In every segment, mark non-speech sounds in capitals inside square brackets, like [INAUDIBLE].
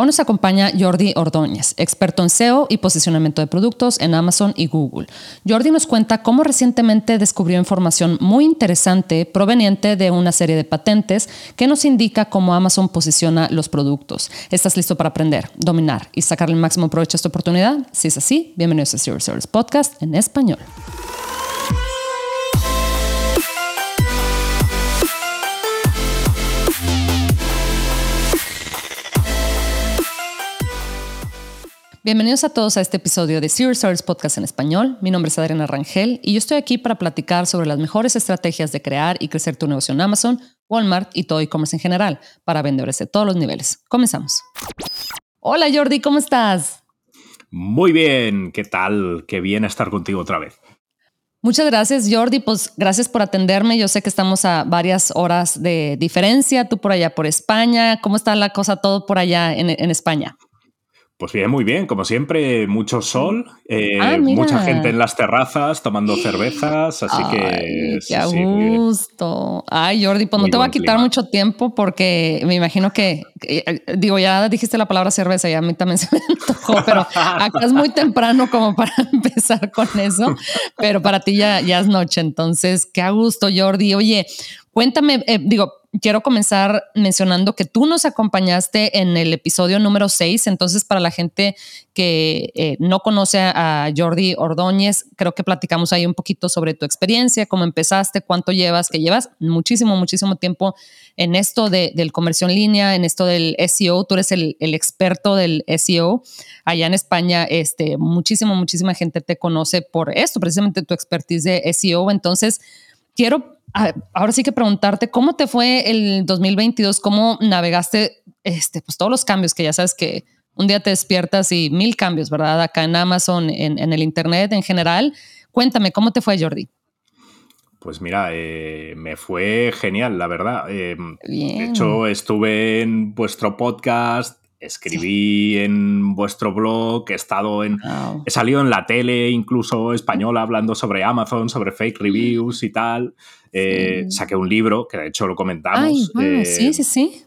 Hoy nos acompaña Jordi Ordóñez, experto en SEO y posicionamiento de productos en Amazon y Google. Jordi nos cuenta cómo recientemente descubrió información muy interesante proveniente de una serie de patentes que nos indica cómo Amazon posiciona los productos. ¿Estás listo para aprender, dominar y sacarle el máximo provecho a esta oportunidad? Si es así, bienvenidos a Zero Service Podcast en español. Bienvenidos a todos a este episodio de Zero Stars Podcast en español. Mi nombre es Adriana Rangel y yo estoy aquí para platicar sobre las mejores estrategias de crear y crecer tu negocio en Amazon, Walmart y todo e-commerce en general para vendedores de todos los niveles. Comenzamos. Hola Jordi, ¿cómo estás? Muy bien, ¿qué tal? Qué bien estar contigo otra vez. Muchas gracias, Jordi. Pues gracias por atenderme. Yo sé que estamos a varias horas de diferencia. Tú por allá por España. ¿Cómo está la cosa todo por allá en, en España? Pues bien, muy bien, como siempre, mucho sol, eh, ah, mucha gente en las terrazas tomando cervezas, así que... ¡Qué gusto! Ay, Jordi, pues no te va a quitar mucho tiempo porque me imagino que, eh, digo, ya dijiste la palabra cerveza y a mí también [LAUGHS] se me antojó, pero acá es muy temprano como para [LAUGHS] empezar con eso, pero para ti ya, ya es noche, entonces, qué a gusto, Jordi. Oye, cuéntame, eh, digo, quiero comenzar mencionando que tú nos acompañaste en el episodio número 6. Entonces, para la gente que eh, no conoce a Jordi Ordóñez, creo que platicamos ahí un poquito sobre tu experiencia, cómo empezaste, cuánto llevas, que llevas muchísimo, muchísimo tiempo en esto del comercio en línea, en esto del SEO. Tú eres el, experto del SEO. Allá en España, este, muchísimo, muchísima gente te conoce por esto, precisamente tu expertise de SEO. Entonces, quiero ahora sí que preguntarte cómo te fue el 2022, cómo navegaste este, pues todos los cambios que ya sabes que un día te despiertas y mil cambios, ¿verdad? Acá en Amazon, en, el Internet en general. Cuéntame, ¿cómo te fue, Jordi? Pues mira, eh, me fue genial, la verdad. Eh, de hecho, estuve en vuestro podcast, escribí en vuestro blog, he estado en. He salido en la tele, incluso española, hablando sobre Amazon, sobre fake reviews y tal. Eh, saqué un libro, que de hecho lo comentamos. Ay, sí, sí, sí.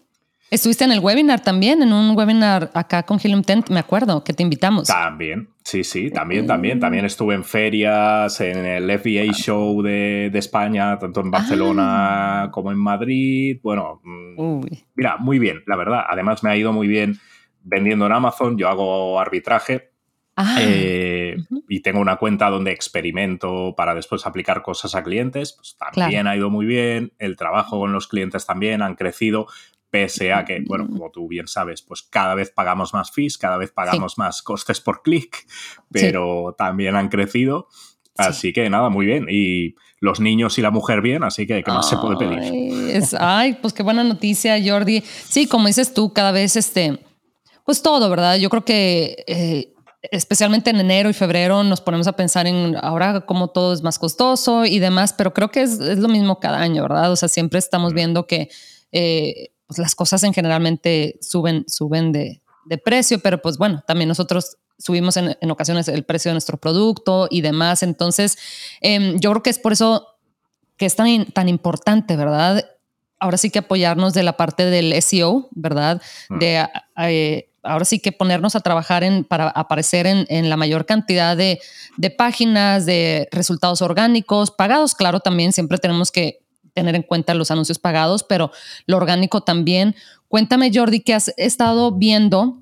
Estuviste en el webinar también, en un webinar acá con Helium Tent, me acuerdo, que te invitamos. También, sí, sí, también, también. También estuve en ferias, en el FBA Show de, España, tanto en Barcelona ah. como en Madrid. Bueno, mm, mira, muy bien, la verdad. Además me ha ido muy bien vendiendo en Amazon, yo hago arbitraje Ah, eh, y tengo una cuenta donde experimento para después aplicar cosas a clientes. Pues también ha ido muy bien. El trabajo con los clientes también han crecido. Pese a que, bueno, como tú bien sabes, pues cada vez pagamos más fees, cada vez pagamos más costes por clic, pero también han crecido. Así que nada, muy bien. Y los niños y la mujer bien, así que ¿qué más se puede pedir? ay, pues qué buena noticia, Jordi. Sí, como dices tú, cada vez este, pues todo, ¿verdad? Yo creo que eh, especialmente en enero y febrero nos ponemos a pensar en ahora cómo todo es más costoso y demás, pero creo que es, lo mismo cada año, ¿verdad? O sea, siempre estamos viendo que eh, pues las cosas en generalmente suben, suben de, precio, pero pues bueno, también nosotros subimos en, ocasiones el precio de nuestro producto y demás. Entonces, em, yo creo que es por eso que es tan, tan importante, ¿verdad? Ahora sí que apoyarnos de la parte del SEO, ¿verdad? De eh, ahora sí que ponernos a trabajar en, para aparecer en, la mayor cantidad de, páginas, de resultados orgánicos, pagados, claro, también siempre tenemos que tener en cuenta los anuncios pagados, pero lo orgánico también. Cuéntame, Jordi, ¿qué has estado viendo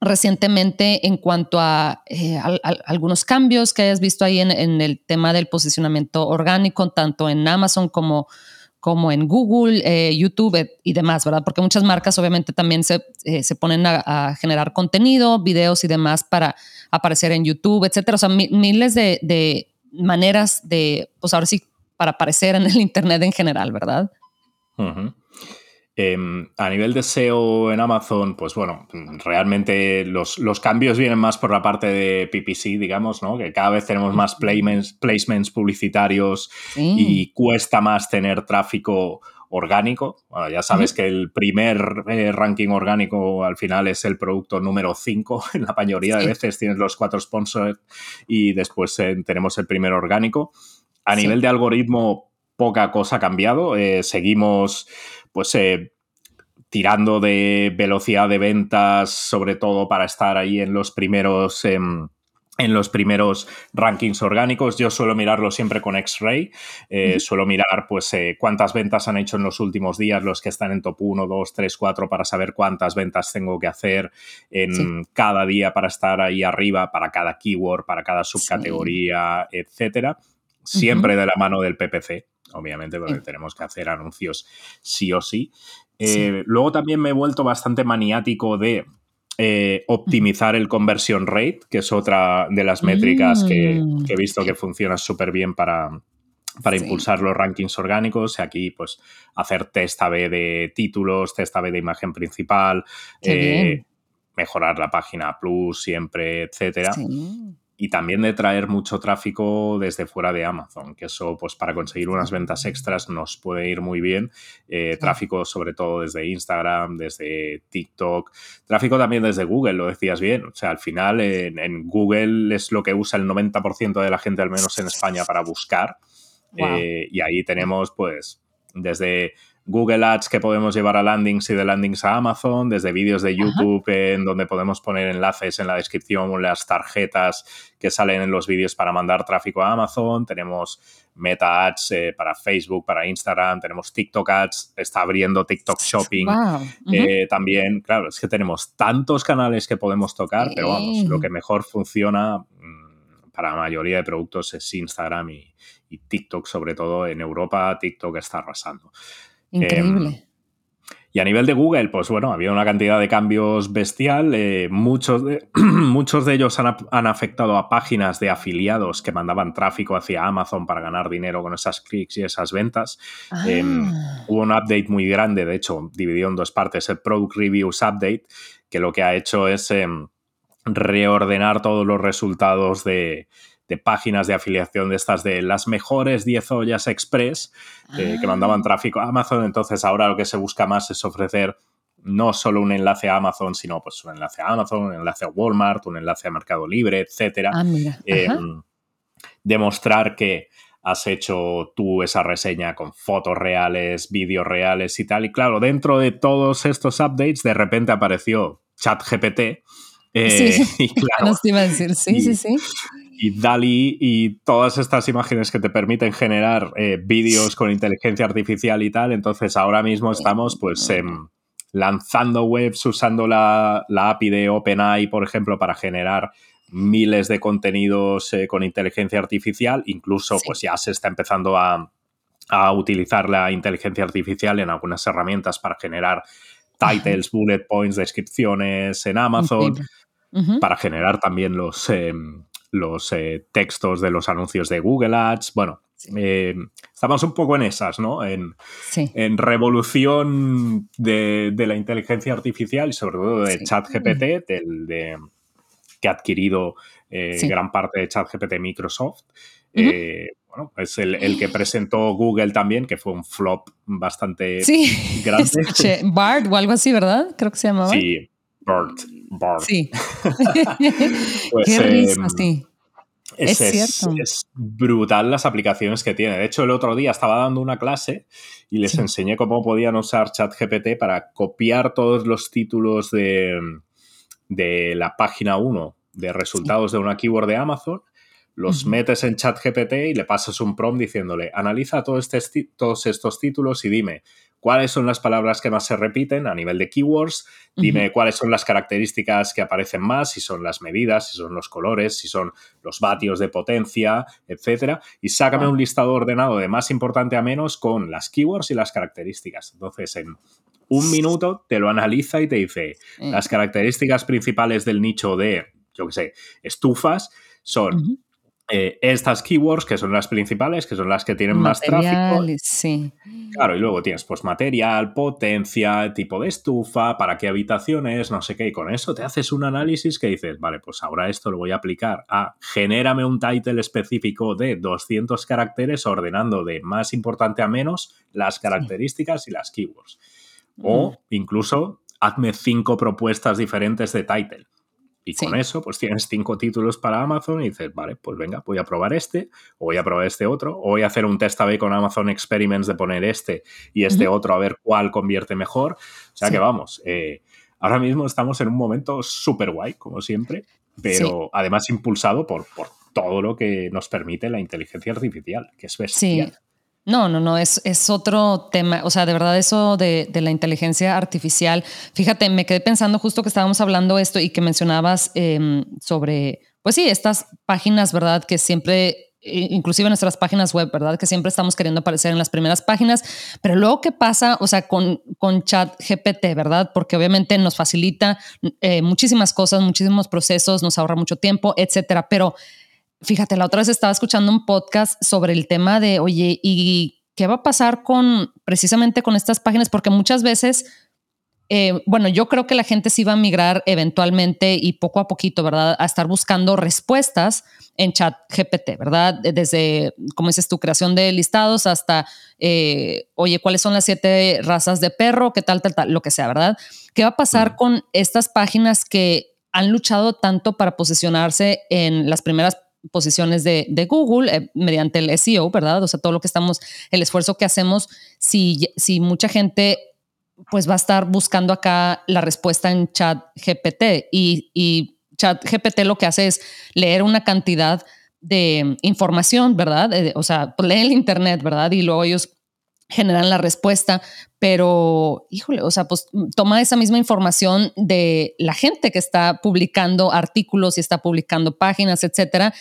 recientemente en cuanto a, eh, algunos cambios que hayas visto ahí en, el tema del posicionamiento orgánico, tanto en Amazon como como en Google, eh, YouTube eh, y demás, ¿verdad? Porque muchas marcas obviamente también se, se ponen a, generar contenido, videos y demás para aparecer en YouTube, etcétera. O sea, miles de, maneras de, pues ahora sí, para aparecer en el Internet en general, ¿verdad? Em, a nivel de SEO en Amazon, pues bueno, realmente los, cambios vienen más por la parte de PPC, digamos, ¿no? Que cada vez tenemos más placements, placements publicitarios y cuesta más tener tráfico orgánico. ya sabes que el primer eh, ranking orgánico al final es el producto número 5. [LAUGHS] En la mayoría de veces tienes los cuatro sponsors y después eh, tenemos el primer orgánico. A nivel de algoritmo, poca cosa ha cambiado. Eh, seguimos pues eh, tirando de velocidad de ventas, sobre todo para estar ahí en los primeros... Em, en los primeros rankings orgánicos. Yo suelo mirarlo siempre con X-Ray. Eh, suelo mirar pues eh, cuántas ventas han hecho en los últimos días los que están en top 1, 2, 3, 4 para saber cuántas ventas tengo que hacer en cada día para estar ahí arriba, para cada keyword, para cada subcategoría, etcétera. Siempre de la mano del PPC, obviamente, porque tenemos que hacer anuncios sí o sí. Eh, luego también me he vuelto bastante maniático de eh, optimizar el conversion rate, que es otra de las métricas que, mm. he visto que funciona súper bien para, para impulsar los rankings orgánicos. Aquí, pues, hacer test A-B de títulos, test A-B de imagen principal, eh, mejorar la página plus siempre, etcétera y también de traer mucho tráfico desde fuera de Amazon, que eso pues para conseguir unas ventas extras nos puede ir muy bien. Eh, tráfico sobre todo desde Instagram, desde TikTok, tráfico también desde Google, lo decías bien. O sea, al final en, Google es lo que usa el 90% de la gente, al menos en España, para buscar. Eh, y ahí tenemos pues desde Google Ads que podemos llevar a landings y de landings a Amazon, desde vídeos de YouTube en donde podemos poner enlaces en la descripción o las tarjetas que salen en los vídeos para mandar tráfico a Amazon, tenemos Meta Ads eh, para Facebook, para Instagram, tenemos TikTok Ads, está abriendo TikTok Shopping. Eh, también. Claro, es que tenemos tantos canales que podemos tocar, pero vamos, lo que mejor funciona mm, para la mayoría de productos es Instagram y, y TikTok, sobre todo en Europa, TikTok está arrasando. Increíble. Em, y a nivel de Google, pues bueno, había una cantidad de cambios bestial. Eh, muchos, de, [CLEARS THROAT] muchos de ellos han, afectado a páginas de afiliados que mandaban tráfico hacia Amazon para ganar dinero con esas clics y esas ventas. Em, ah. hubo un update muy grande, de hecho, dividido en dos partes, el Product Reviews Update, que lo que ha hecho es em, reordenar todos los resultados de, de páginas de afiliación de estas de las mejores 10 ollas express eh, que mandaban ah. tráfico a Amazon. Entonces ahora lo que se busca más es ofrecer no solo un enlace a Amazon, sino pues un enlace a Amazon, un enlace a Walmart, un enlace a Mercado Libre, etcétera. Ah, em, demostrar que has hecho tú esa reseña con fotos reales, vídeos reales y tal. Y claro, dentro de todos estos updates, de repente apareció ChatGPT. Eh, sí, [LAUGHS] y claro, [LAUGHS] iba a decir. Sí, sí, sí y DALI y todas estas imágenes que te permiten generar eh, vídeos con inteligencia artificial y tal. Entonces ahora mismo estamos pues em, lanzando webs usando la, API de OpenAI, por ejemplo, para generar miles de contenidos eh, con inteligencia artificial. Incluso pues ya se está empezando a, utilizar la inteligencia artificial en algunas herramientas para generar titles, bullet points, descripciones en Amazon, para generar también los, em, los eh, textos de los anuncios de Google Ads. Bueno, eh, estamos un poco en esas, ¿no? En, en revolución de, la inteligencia artificial y sobre todo de ChatGPT, del, de, que ha adquirido eh, gran parte de ChatGPT Microsoft. bueno, es el, que presentó Google también, que fue un flop bastante grande. [LAUGHS] Bart o algo así, ¿verdad? Creo que se llamaba. Sí, Bart. Bart. Sí. [LAUGHS] pues, [LAUGHS] Qué risa, em, sí. Es, cierto. Es, brutal las aplicaciones que tiene. De hecho, el otro día estaba dando una clase y les enseñé cómo podían usar ChatGPT para copiar todos los títulos de, de la página 1 de resultados de una keyword de Amazon los metes en ChatGPT y le pasas un prompt diciéndole, analiza este todos estos títulos y dime cuáles son las palabras que más se repiten a nivel de keywords, dime cuáles son las características que aparecen más, si son las medidas, si son los colores, si son los vatios de potencia, etcétera, y sácame un listado ordenado de más importante a menos con las keywords y las características. Entonces, en un minuto te lo analiza y te dice mm. las características principales del nicho de, yo qué sé, estufas son eh, estas keywords, que son las principales, que son las que tienen más tráfico. Sí. Claro, y luego tienes pues material, potencia, tipo de estufa, para qué habitaciones, no sé qué, y con eso te haces un análisis que dices, vale, pues ahora esto lo voy a aplicar a genérame un title específico de 200 caracteres ordenando de más importante a menos las características y las keywords. O incluso hazme cinco propuestas diferentes de title Y con eso, pues tienes cinco títulos para Amazon y dices, vale, pues venga, voy a probar este, o voy a probar este otro, o voy a hacer un test A-B con Amazon Experiments de poner este y este otro a ver cuál convierte mejor. O sea que vamos, eh, ahora mismo estamos en un momento súper guay, como siempre, pero además impulsado por, por todo lo que nos permite la inteligencia artificial, que es bestial. No, no, no, es, es otro tema. O sea, de verdad, eso de, la inteligencia artificial. Fíjate, me quedé pensando justo que estábamos hablando esto y que mencionabas em, sobre, pues sí, estas páginas, ¿verdad? Que siempre inclusive nuestras páginas web, ¿verdad? Que siempre estamos queriendo aparecer en las primeras páginas, pero luego qué pasa, o sea, con, con chat GPT, ¿verdad? Porque obviamente nos facilita eh, muchísimas cosas, muchísimos procesos, nos ahorra mucho tiempo, etcétera, pero Fíjate, la otra vez estaba escuchando un podcast sobre el tema de, oye, ¿y qué va a pasar con precisamente con estas páginas? Porque muchas veces, eh, bueno, yo creo que la gente sí va a migrar eventualmente y poco a poquito, ¿verdad? A estar buscando respuestas en chat GPT, ¿verdad? Desde, como dices tu creación de listados hasta, eh, oye, ¿cuáles son las siete razas de perro? ¿Qué tal, tal, tal? Lo que sea, ¿verdad? ¿Qué va a pasar con estas páginas que han luchado tanto para posicionarse en las primeras posiciones de, Google eh, mediante el SEO, ¿verdad? O sea, todo lo que estamos, el esfuerzo que hacemos, si, si mucha gente pues va a estar buscando acá la respuesta en chat GPT y, y chat GPT lo que hace es leer una cantidad de información, ¿verdad? Eh, o sea, lee el Internet, ¿verdad? Y luego ellos generan la respuesta, pero híjole, o sea, pues toma esa misma información de la gente que está publicando artículos y está publicando páginas, etcétera,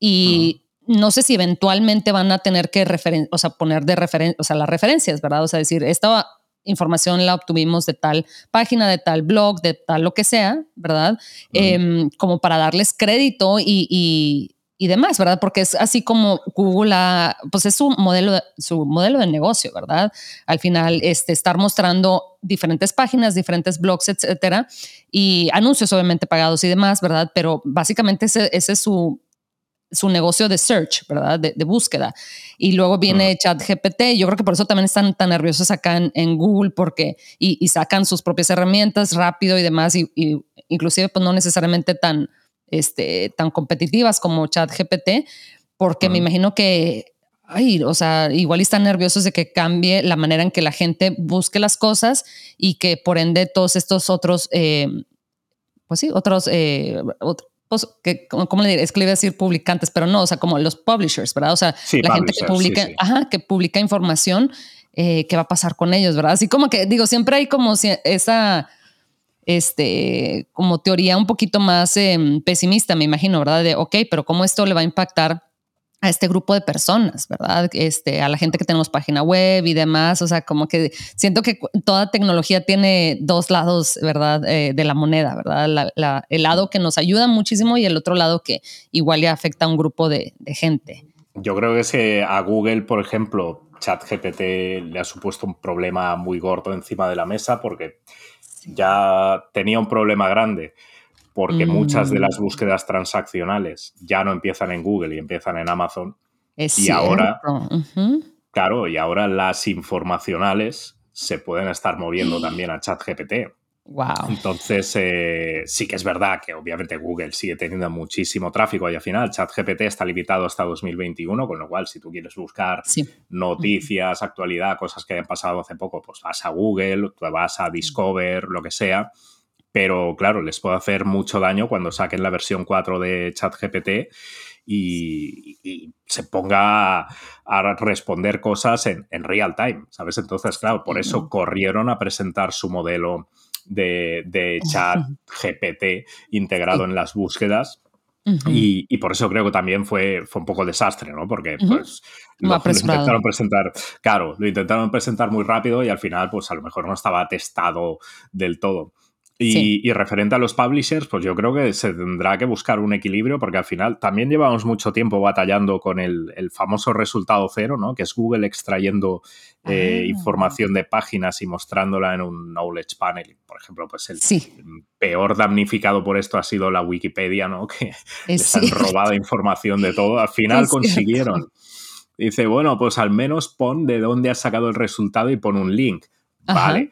y no sé si eventualmente van a tener que o sea, poner de referencia, o sea, las referencias, ¿verdad? O sea, decir, esta información la obtuvimos de tal página, de tal blog, de tal lo que sea, ¿verdad? Em, como para darles crédito y, y demás, ¿verdad? Porque es así como Google, pues es su modelo, de, su modelo de negocio, ¿verdad? Al final, este, estar mostrando diferentes páginas, diferentes blogs, etcétera, y anuncios obviamente pagados y demás, ¿verdad? Pero básicamente ese, es su, su negocio de search, ¿verdad? De, búsqueda. Y luego viene ChatGPT. Yo creo que por eso también están tan nerviosos acá en, Google porque y, sacan sus propias herramientas rápido y demás y, y inclusive pues no necesariamente tan este, tan competitivas como ChatGPT, porque me imagino que, ay, o sea, igual están nerviosos de que cambie la manera en que la gente busque las cosas y que por ende todos estos otros, eh, pues sí, otros, eh, pues, que, ¿cómo le diré? Es que le iba a decir publicantes, pero no, o sea, como los publishers, ¿verdad? O sea, la gente que publica, Ajá, que publica información, eh, ¿qué va a pasar con ellos, verdad? Así como que, digo, siempre hay como esa este, como teoría un poquito más em, pesimista, me imagino, ¿verdad? De, ok, pero ¿cómo esto le va a impactar a este grupo de personas, ¿verdad? Este, a la gente que tenemos página web y demás, o sea, como que siento que toda tecnología tiene dos lados, ¿verdad? Eh, de la moneda, ¿verdad? el lado que nos ayuda muchísimo y el otro lado que igual le afecta a un grupo de, gente. Yo creo que si a Google, por ejemplo, ChatGPT le ha supuesto un problema muy gordo encima de la mesa porque ya tenía un problema grande porque muchas de las mm. búsquedas transaccionales ya no empiezan en Google y empiezan en Amazon. y ahora, claro, y ahora las informacionales se pueden estar moviendo [GASPS] también a ChatGPT. Wow. Entonces, eh, sí que es verdad que obviamente Google sigue teniendo muchísimo tráfico y al final ChatGPT está limitado hasta 2021, con lo cual si tú quieres buscar noticias, actualidad, cosas que hayan pasado hace poco, pues vas a Google, te vas a Discover, lo que sea. Pero claro, les puede hacer mucho daño cuando saquen la versión 4 de ChatGPT y, y, se ponga a responder cosas en, en, real time, ¿sabes? Entonces, claro, por eso corrieron a presentar su modelo de, chat [LAUGHS] GPT integrado en las búsquedas. y, por eso creo que también fue, fue un poco desastre, ¿no? Porque pues, lo, intentaron presentar, claro, lo intentaron presentar muy rápido y al final, pues a lo mejor no estaba testado del todo. Y, referente a los publishers, pues yo creo que se tendrá que buscar un equilibrio porque al final también llevamos mucho tiempo batallando con el, famoso resultado cero, ¿no? Que es Google extrayendo eh, ah. información de páginas y mostrándola en un knowledge panel. Por ejemplo, pues el, peor damnificado por esto ha sido la Wikipedia, ¿no? [LAUGHS] Que les han robado [LAUGHS] información de todo. Al final consiguieron. Dice, bueno, pues al menos pon de dónde has sacado el resultado y pon un link. Vale.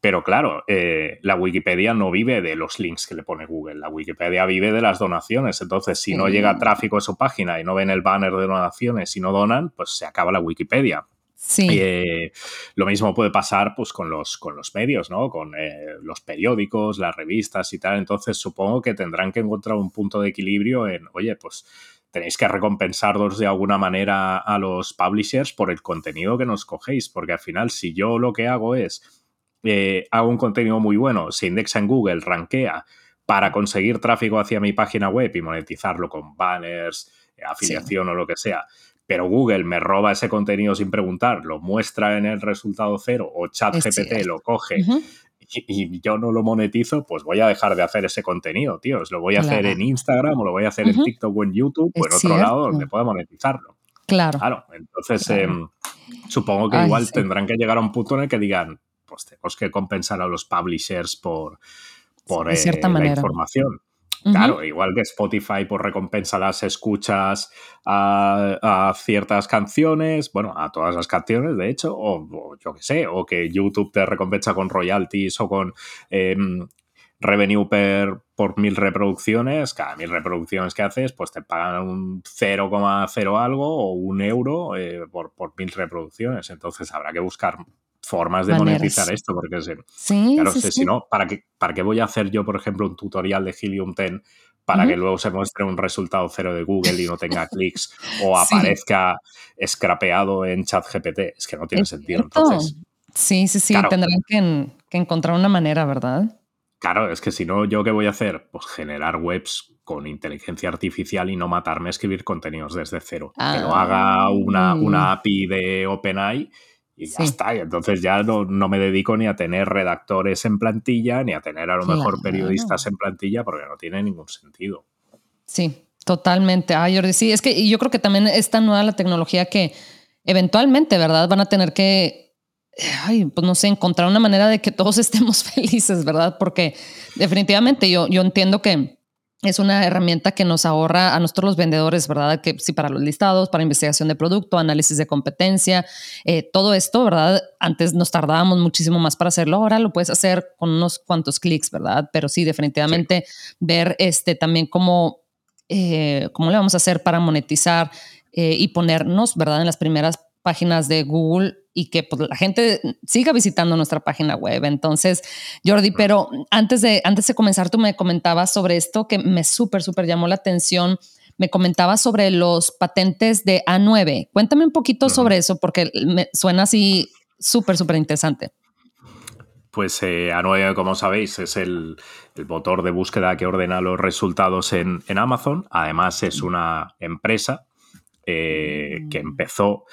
Pero claro, eh, la Wikipedia no vive de los links que le pone Google, la Wikipedia vive de las donaciones. Entonces, si no llega tráfico a su página y no ven el banner de donaciones y no donan, pues se acaba la Wikipedia. Sí. Eh, lo mismo puede pasar pues, con, los, con los medios, ¿no? Con eh, los periódicos, las revistas y tal. Entonces, supongo que tendrán que encontrar un punto de equilibrio en, oye, pues tenéis que recompensarlos de alguna manera a los publishers por el contenido que nos cogéis, porque al final si yo lo que hago es, eh, hago un contenido muy bueno, se indexa en Google, rankea para conseguir tráfico hacia mi página web y monetizarlo con banners, eh, afiliación o lo que sea, pero Google me roba ese contenido sin preguntar, lo muestra en el resultado cero o ChatGPT lo coge y, yo no lo monetizo, pues voy a dejar de hacer ese contenido, tío. Lo voy a hacer en Instagram o lo voy a hacer en TikTok o en YouTube o en otro lado donde pueda monetizarlo. Claro. Claro, entonces em, supongo que igual tendrán que llegar a un punto en el que digan, pues tenemos que compensar a los publishers por, por cierta eh, la información. Claro, igual que Spotify por recompensa las escuchas a, ciertas canciones, bueno, a todas las canciones, de hecho, o, yo qué sé, o que YouTube te recompensa con royalties o con em, revenue per, por mil reproducciones, cada mil reproducciones que haces, pues te pagan un 0,0 algo o un euro eh, por, por mil reproducciones. Entonces habrá que buscar formas de monetizar esto, porque sí, claro, si no, ¿para qué, ¿para qué voy a hacer yo, por ejemplo, un tutorial de Helium 10 para que luego se muestre un resultado cero de Google y no tenga [LAUGHS] clics o aparezca scrapeado en ChatGPT? Es que no tiene sentido. Entonces, sí, sí, sí, tendrán que, que encontrar una manera, ¿verdad? Claro, es que si no, ¿yo qué voy a hacer? Pues generar webs con inteligencia artificial y no matarme a escribir contenidos desde cero. que lo haga ah, una, una API de OpenAI y ya está. Y entonces ya no, me dedico ni a tener redactores en plantilla, ni a tener a lo mejor periodistas en plantilla, porque no tiene ningún sentido. Sí, totalmente. Ah, Jordi, sí, es que yo creo que también es tan nueva la tecnología que eventualmente, ¿verdad? Van a tener que, ay, pues no sé, encontrar una manera de que todos [LAUGHS] estemos felices, ¿verdad? Porque definitivamente yo, yo entiendo que es una herramienta que nos ahorra a nosotros los vendedores, ¿verdad? Que sí, para los listados, para investigación de producto, análisis de competencia, eh, todo esto, ¿verdad? Antes nos tardábamos muchísimo más para hacerlo, ahora lo puedes hacer con unos cuantos clics, ¿verdad? Pero sí, definitivamente ver este también cómo, eh, cómo le vamos a hacer para monetizar eh, y ponernos, ¿verdad? En las primeras páginas de Google y que pues, la gente siga visitando nuestra página web. Entonces, Jordi, pero antes de, antes de comenzar, tú me comentabas sobre esto que me súper, súper llamó la atención. Me comentabas sobre los patentes de A9. Cuéntame un poquito sobre eso porque me suena así súper, súper interesante. Pues eh, A9, como sabéis, es el, motor de búsqueda que ordena los resultados en, Amazon. Además, es una empresa eh, que empezó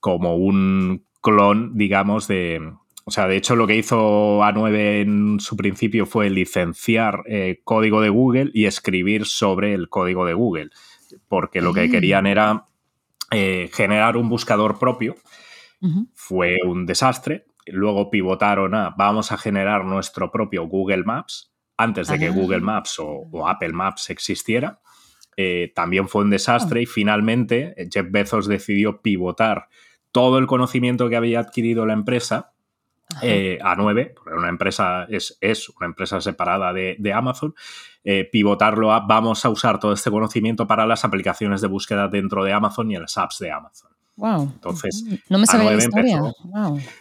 como un clon, digamos, de... O sea, de hecho lo que hizo A9 en su principio fue licenciar eh, código de Google y escribir sobre el código de Google, porque lo que querían era eh, generar un buscador propio. Fue un desastre. Luego pivotaron a vamos a generar nuestro propio Google Maps antes de que ah. Google Maps o, Apple Maps existiera. Eh, también fue un desastre ah. y finalmente Jeff Bezos decidió pivotar todo el conocimiento que había adquirido la empresa eh, a 9, porque una empresa es, es una empresa separada de, Amazon, eh, pivotarlo a vamos a usar todo este conocimiento para las aplicaciones de búsqueda dentro de Amazon y en las apps de Amazon. Wow. Entonces, no me sabía la historia.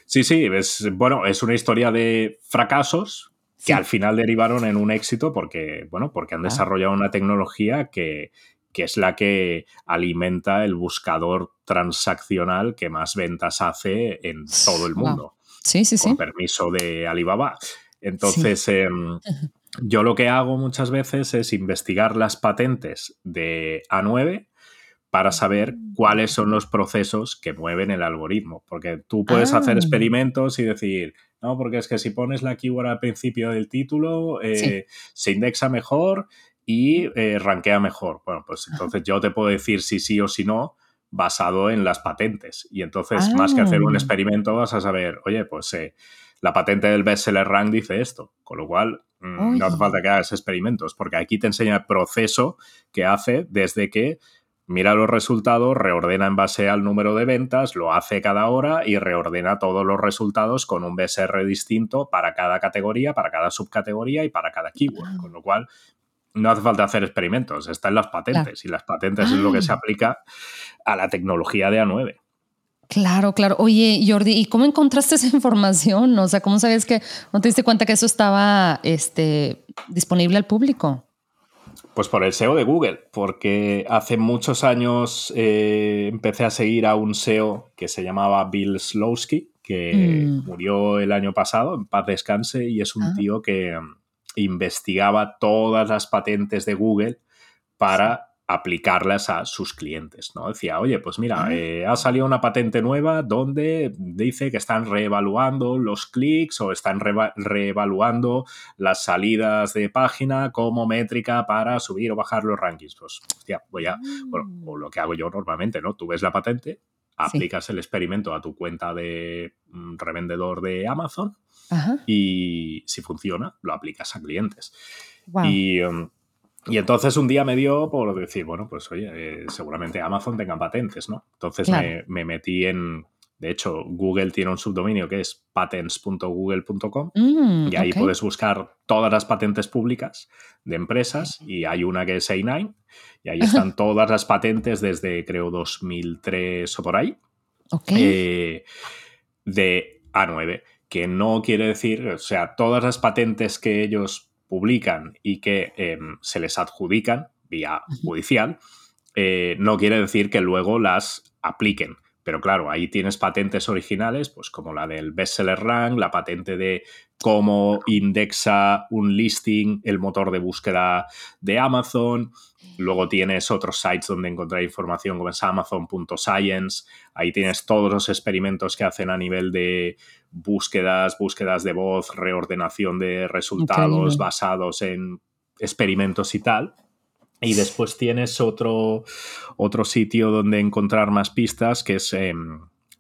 Sí, sí, es, bueno, es una historia de fracasos que al final derivaron en un éxito porque, bueno, porque han desarrollado una tecnología que, que es la que alimenta el buscador transaccional que más ventas hace en todo el mundo. Sí, sí, sí. Con permiso de Alibaba. Entonces, em, yo lo que hago muchas veces es investigar las patentes de A9 para saber cuáles son los procesos que mueven el algoritmo. Porque tú puedes hacer ah. experimentos y decir, no, porque es que si pones la keyword al principio del título, eh, se indexa mejor y eh, rankea mejor. Bueno, pues entonces yo te puedo decir si sí o si no basado en las patentes. Y entonces, más que hacer un ah. experimento, vas a saber, oye, pues eh, la patente del bestseller rank dice esto. Con lo cual, mm, no hace falta que hagas experimentos, porque aquí te enseña el proceso que hace desde que mira los resultados, reordena en base al número de ventas, lo hace cada hora y reordena todos los resultados con un BSR distinto para cada categoría, para cada subcategoría y para cada keyword. Ah. Con lo cual, no hace falta hacer experimentos, está en las patentes y las patentes es lo que se ah. aplica a la tecnología de A9. Claro, claro. Oye, Jordi, ¿y cómo encontraste esa [LAUGHS] información? O sea, ¿cómo sabes que no te diste cuenta que eso estaba este, disponible al público? Pues por el SEO de Google, porque hace muchos años eh, empecé a seguir a un SEO que se llamaba Bill Slowski, que mm. murió el año pasado, en paz descanse, y es un ah. tío que investigaba todas las patentes de Google para aplicarlas a sus clientes, ¿no? Decía, oye, pues mira, eh, ha salido una patente nueva donde dice que están reevaluando los clics o están reevaluando las salidas de página como métrica para subir o bajar los rankings. Pues, hostia, voy a, bueno, mm. o lo que hago yo normalmente, ¿no? Tú ves la patente, aplicas el experimento a tu cuenta de mm, revendedor de Amazon y si funciona, lo aplicas a clientes. Y... Um, y entonces un día me dio por decir, bueno, pues oye, eh, seguramente Amazon tenga patentes, ¿no? Entonces me, metí en, de hecho, Google tiene un subdominio que es patents.google.com mm, y ahí puedes buscar todas las patentes públicas de empresas y hay una que es A9 y ahí están todas las patentes desde creo 2003 o por ahí eh, de A9, que no quiere decir, o sea, todas las patentes que ellos publican y que em, se les adjudican vía judicial, eh, no quiere decir que luego las apliquen. Pero claro, ahí tienes patentes originales, pues como la del bestseller rank, la patente de cómo indexa un listing el motor de búsqueda de Amazon. Luego tienes otros sites donde encontrar información como es amazon.science. Ahí tienes todos los experimentos que hacen a nivel de búsquedas, búsquedas de voz, reordenación de resultados basados en experimentos y tal. Y después tienes otro, otro sitio donde encontrar más pistas, que es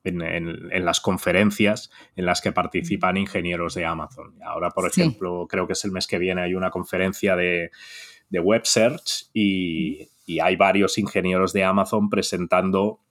en, las conferencias en las que participan ingenieros de Amazon. Ahora, por ejemplo, creo que es el mes que viene, hay una conferencia de, Web Search y, y hay varios ingenieros de Amazon presentando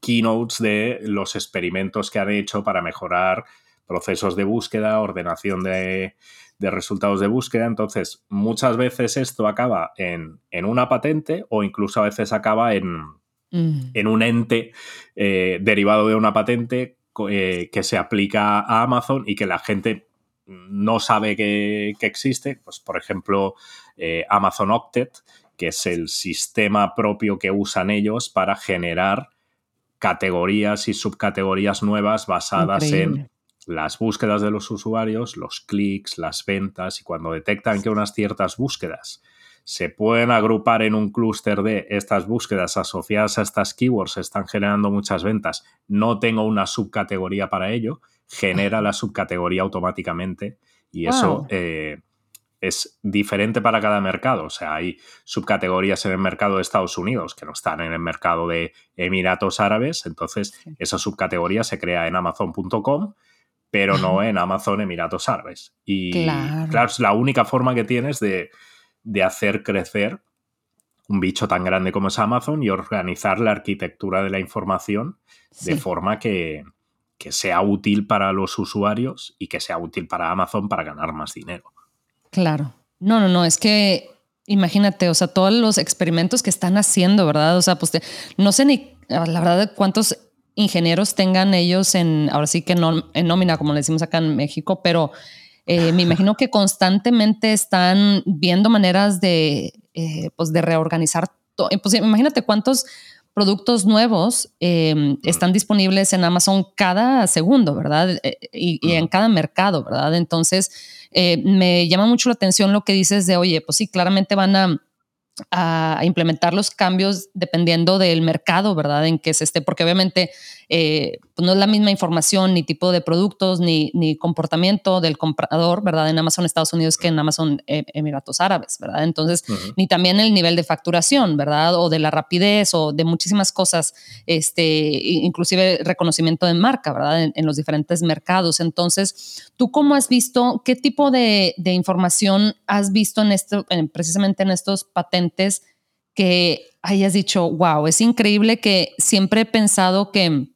keynotes de los experimentos que han hecho para mejorar procesos de búsqueda, ordenación de, resultados de búsqueda. Entonces, muchas veces esto acaba en, una patente o incluso a veces acaba en, mm. un ente eh, derivado de una patente eh, que se aplica a Amazon y que la gente no sabe que, existe. Pues, por ejemplo, eh, Amazon Octet, que es el sistema propio que usan ellos para generar categorías y subcategorías nuevas basadas en las búsquedas de los usuarios, los clics, las ventas y cuando detectan que unas ciertas búsquedas se pueden agrupar en un clúster de estas búsquedas asociadas a estas keywords están generando muchas ventas, no tengo una subcategoría para ello, genera [LAUGHS] la subcategoría automáticamente y eso eh, es diferente para cada mercado. O sea, hay subcategorías en el mercado de Estados Unidos que no están en el mercado de Emiratos Árabes. Entonces, esa subcategoría se crea en Amazon.com, pero no [LAUGHS] en Amazon Emiratos Árabes. Y claro, es la única forma que tienes de, hacer crecer un bicho tan grande como es Amazon y organizar la arquitectura de la información de forma que, que sea útil para los usuarios y que sea útil para Amazon para ganar más dinero. Claro. No, no, no, es que imagínate, o sea, todos los experimentos que están haciendo, ¿verdad? O sea, pues no sé ni la verdad cuántos ingenieros tengan ellos en, ahora sí que no, en nómina, como le decimos acá en México, pero eh, me imagino que constantemente están viendo maneras de, eh, pues de reorganizar. todo. Pues imagínate cuántos productos nuevos em, están disponibles en Amazon cada segundo, ¿verdad? Eh, y, y en cada mercado, ¿verdad? Entonces, eh, me llama mucho la atención lo que dices de, oye, pues sí, claramente van a a implementar los cambios dependiendo del mercado, ¿verdad? En que se esté, porque obviamente eh, pues no es la misma información, ni tipo de productos, ni, ni, comportamiento del comprador, ¿verdad? En Amazon Estados Unidos que en Amazon eh, Emiratos Árabes, ¿verdad? Entonces, ni también el nivel de facturación, ¿verdad? O de la rapidez o de muchísimas cosas, este, inclusive reconocimiento de marca, ¿verdad? En, los diferentes mercados. Entonces, ¿tú cómo has visto, qué tipo de, de información has visto en esto, precisamente en estos patentes? Que hayas dicho, wow, es increíble que siempre he pensado que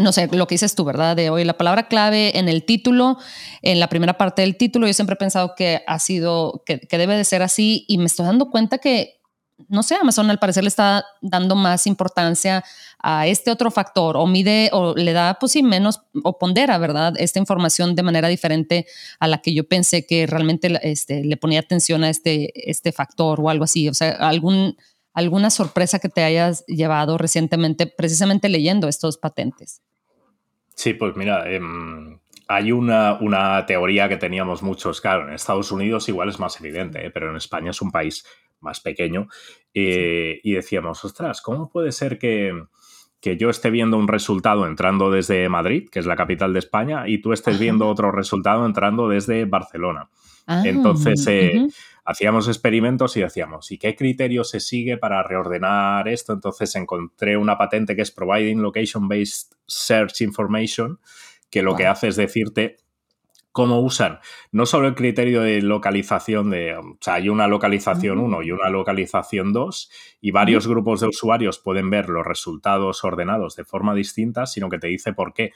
no sé, lo que dices tú, ¿verdad? De hoy la palabra clave en el título, en la primera parte del título, yo siempre he pensado que ha sido, que, debe de ser así y me estoy dando cuenta que, no sé, Amazon al parecer le está dando más importancia a este otro factor o mide o le da, pues sí, menos o pondera, ¿verdad? Esta información de manera diferente a la que yo pensé que realmente este, le ponía atención a este, este factor o algo así. O sea, algún alguna sorpresa que te hayas llevado recientemente precisamente leyendo estos patentes. Sí, pues mira, em, hay una, una, teoría que teníamos muchos, claro, en Estados Unidos igual es más evidente, ¿eh? pero en España es un país más pequeño eh, y decíamos, ostras, ¿cómo puede ser que, que, yo esté viendo un resultado entrando desde Madrid, que es la capital de España, y tú estés viendo otro resultado entrando desde Barcelona? Ah, Entonces, eh, hacíamos experimentos y decíamos, ¿y qué criterio se sigue para reordenar esto? Entonces encontré una patente que es Providing Location-Based Search Information, que lo que hace es decirte cómo usan. No solo el criterio de localización de, o sea, hay una localización 1 y una localización 2 y varios grupos de usuarios pueden ver los resultados ordenados de forma distinta, sino que te dice por qué.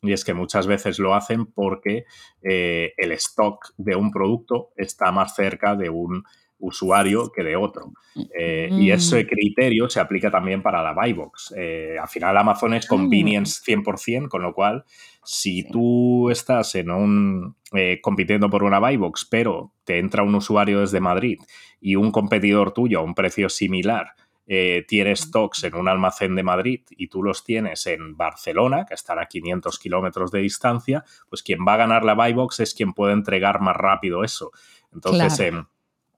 Y es que muchas veces lo hacen porque eh, el stock de un producto está más cerca de un usuario que de otro. Eh, y ese mm. criterio se aplica también para la buy box. Eh, al final Amazon es convenience 100%, con lo cual si tú estás en un compitiendo por una buy box, pero te entra un usuario desde Madrid y un competidor tuyo a un precio similar eh, tienes stocks en un almacén de Madrid y tú los tienes en Barcelona, que estará a 500 kilómetros de distancia, pues quien va a ganar la buy box es quien puede entregar más rápido eso. Entonces, em,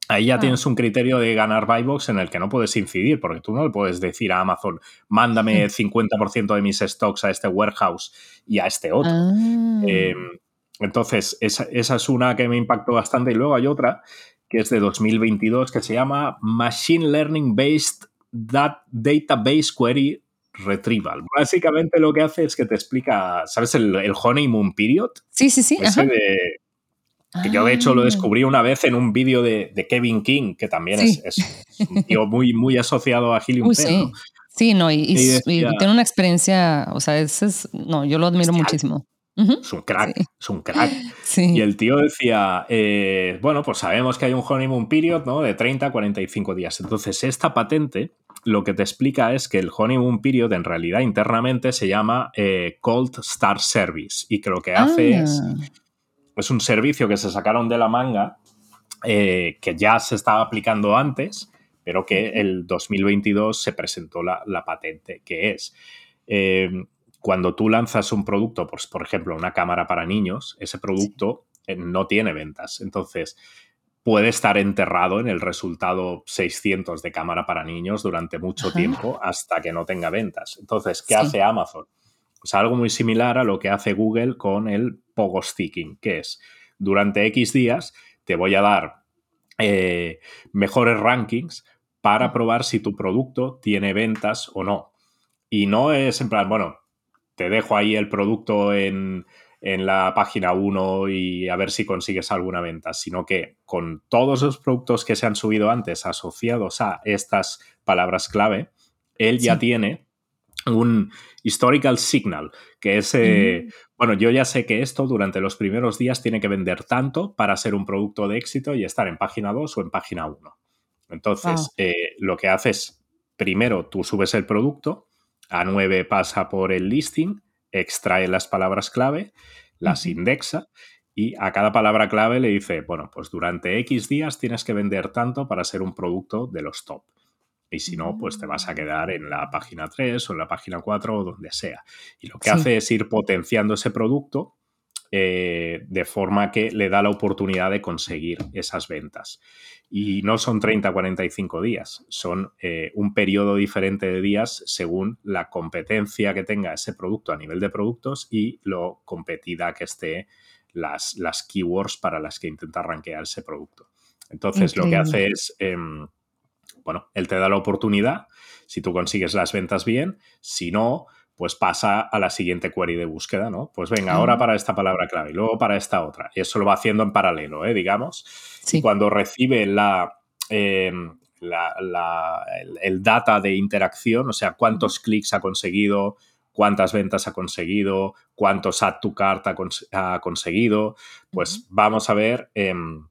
ahí ya ah. tienes un criterio de ganar buy box en el que no puedes incidir, porque tú no le puedes decir a Amazon, mándame [LAUGHS] 50% de mis stocks a este warehouse y a este otro. Ah. Em, entonces, esa, esa, es una que me impactó bastante. Y luego hay otra que es de 2022 que se llama Machine Learning Based database query retrieval. Básicamente lo que hace es que te explica, ¿sabes el, el honeymoon period? Sí, sí, sí. Que yo de hecho lo ah. descubrí una vez en un vídeo de, Kevin King, que también es, un tío muy, muy asociado a Helium sí. sí, no, y, tiene una experiencia, o sea, es, no, yo lo admiro muchísimo. Es un crack, es un crack. Y el tío decía, eh, bueno, pues sabemos que hay un honeymoon period ¿no? de 30 a 45 días. Entonces, esta patente lo que te explica es que el honeymoon period en realidad internamente se llama eh, Cold Start Service y que lo que hace es, ah. es un servicio que se sacaron de la manga eh, que ya se estaba aplicando antes, pero que el 2022 se presentó la, patente, que es cuando tú lanzas un producto, pues, por ejemplo, una cámara para niños, ese producto eh, no tiene ventas. Entonces, puede estar enterrado en el resultado 600 de cámara para niños durante mucho tiempo hasta que no tenga ventas. Entonces, ¿qué hace Amazon? Pues algo muy similar a lo que hace Google con el Pogo Sticking, que es durante X días te voy a dar eh, mejores rankings para probar si tu producto tiene ventas o no. Y no es en plan, bueno, te dejo ahí el producto en, la página 1 y a ver si consigues alguna venta, sino que con todos los productos que se han subido antes asociados a estas palabras clave, él ya tiene un historical signal, que es, eh, mm. bueno, yo ya sé que esto durante los primeros días tiene que vender tanto para ser un producto de éxito y estar en página 2 o en página 1. Entonces, eh, lo que haces, primero tú subes el producto, a9 pasa por el listing, extrae las palabras clave, las indexa y a cada palabra clave le dice, bueno, pues durante X días tienes que vender tanto para ser un producto de los top. Y si no, pues te vas a quedar en la página 3 o en la página 4 o donde sea. Y lo que hace es ir potenciando ese producto eh, de forma que le da la oportunidad de conseguir esas ventas. Y no son 30 45 días, son eh, un periodo diferente de días según la competencia que tenga ese producto a nivel de productos y lo competida que esté las, las keywords para las que intenta rankear ese producto. Entonces, lo que hace es, em, bueno, él te da la oportunidad, si tú consigues las ventas bien, si no, pues pasa a la siguiente query de búsqueda, ¿no? Pues venga, ahora para esta palabra clave y luego para esta otra. Y eso lo va haciendo en paralelo, ¿eh? digamos. Y cuando recibe la, em, el, data de interacción, o sea, cuántos clics ha conseguido, cuántas ventas ha conseguido, cuántos add to cart ha, conseguido, pues vamos a ver em,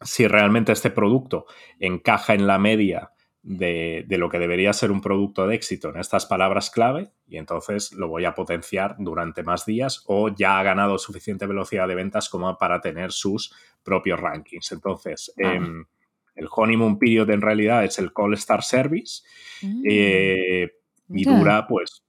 si realmente este producto encaja en la media de, lo que debería ser un producto de éxito en estas palabras clave y entonces lo voy a potenciar durante más días o ya ha ganado suficiente velocidad de ventas como para tener sus propios rankings. Entonces, em, el honeymoon period en realidad es el call start service mm. eh, y dura pues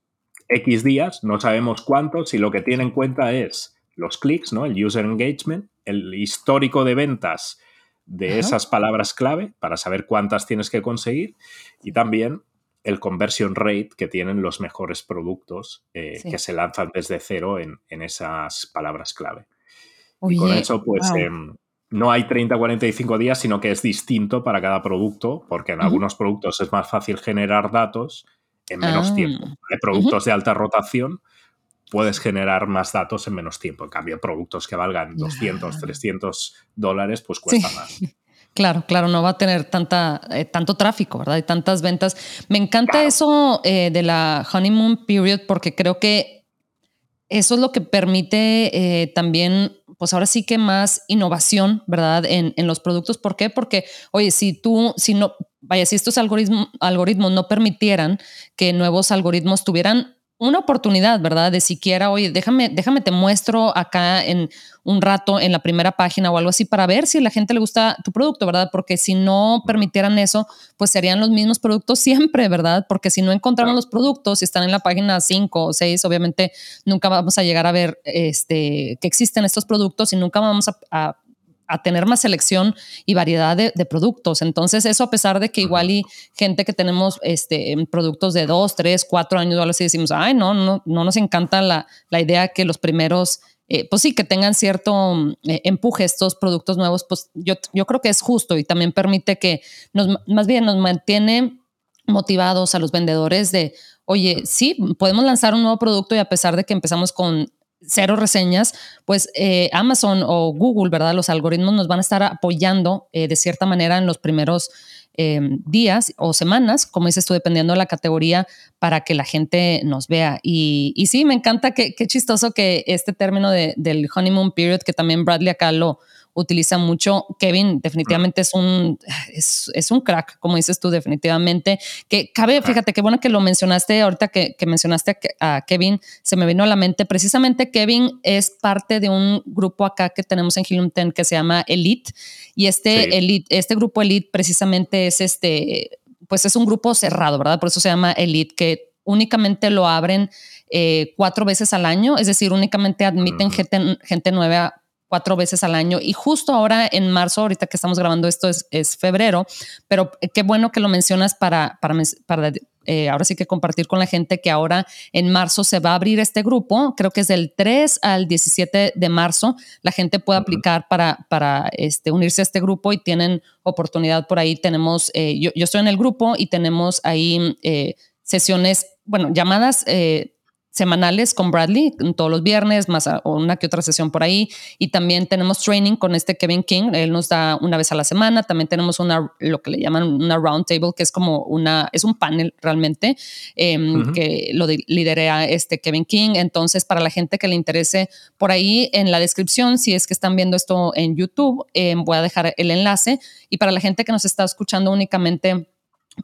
X días, no sabemos cuántos y lo que tiene en cuenta es los clics, ¿no? el user engagement, el histórico de ventas de esas palabras clave para saber cuántas tienes que conseguir y también el conversion rate que tienen los mejores productos eh, que se lanzan desde cero en, esas palabras clave. y con eso, pues em, no hay 30-45 días, sino que es distinto para cada producto, porque en algunos productos es más fácil generar datos en menos tiempo. Hay ah. productos de alta rotación puedes generar más datos en menos tiempo. En cambio, productos que valgan 200, 300 dólares, pues cuesta más. [LAUGHS] Claro, claro, no va a tener tanta, eh, tanto tráfico, ¿verdad? Y tantas ventas. Me encanta eso eh, de la honeymoon period porque creo que eso es lo que permite eh, también, pues ahora sí que más innovación, ¿verdad? En, en, los productos. ¿Por qué? Porque, oye, si tú, si no, vaya, si estos algoritmos, algoritmos no permitieran que nuevos algoritmos tuvieran una oportunidad, ¿verdad? De siquiera, oye, déjame, déjame te muestro acá en un rato en la primera página o algo así para ver si a la gente le gusta tu producto, ¿verdad? Porque si no permitieran eso, pues serían los mismos productos siempre, ¿verdad? Porque si no encontramos los productos y están en la página 5 o 6, obviamente nunca vamos a llegar a ver este, que existen estos productos y nunca vamos a a tener más selección y variedad de, productos. Entonces, eso a pesar de que igual y gente que tenemos este, productos de dos, tres, cuatro años o algo así, decimos, ay, no, no, no nos encanta la, la idea que los primeros, eh, pues sí, que tengan cierto eh, empuje estos productos nuevos, pues yo, yo creo que es justo y también permite que nos, más bien nos mantiene motivados a los vendedores de, oye, sí, podemos lanzar un nuevo producto y a pesar de que empezamos con cero reseñas, pues eh, Amazon o Google, ¿verdad? Los algoritmos nos van a estar apoyando eh, de cierta manera en los primeros em, días o semanas, como dices tú, dependiendo de la categoría, para que la gente nos vea. Y, y sí, me encanta, que, qué chistoso que este término del honeymoon period, que también Bradley acá lo, utiliza mucho. Kevin definitivamente es un, es, un crack, como dices tú, definitivamente. Que cabe, fíjate, qué bueno que lo mencionaste ahorita que, mencionaste a, Kevin, se me vino a la mente. Precisamente Kevin es parte de un grupo acá que tenemos en Helium 10 que se llama Elite. Y este, Elite, este grupo Elite precisamente es este, pues es un grupo cerrado, ¿verdad? Por eso se llama Elite, que únicamente lo abren eh, cuatro veces al año, es decir, únicamente admiten gente, gente nueva cuatro veces al año. Y justo ahora en marzo, ahorita que estamos grabando esto es, febrero, pero qué bueno que lo mencionas para, para, para eh, ahora sí que compartir con la gente que ahora en marzo se va a abrir este grupo. Creo que es del 3 al 17 de marzo. La gente puede aplicar para, para este, unirse a este grupo y tienen oportunidad por ahí. Tenemos, eh, yo, yo, estoy en el grupo y tenemos ahí eh, sesiones, bueno, llamadas semanales con Bradley todos los viernes, más una que otra sesión por ahí. Y también tenemos training con este Kevin King. Él nos da una vez a la semana. También tenemos una, lo que le llaman una round table, que es como una, es un panel realmente, em, que lo lidera este Kevin King. Entonces, para la gente que le interese, por ahí en la descripción, si es que están viendo esto en YouTube, em, voy a dejar el enlace. Y para la gente que nos está escuchando únicamente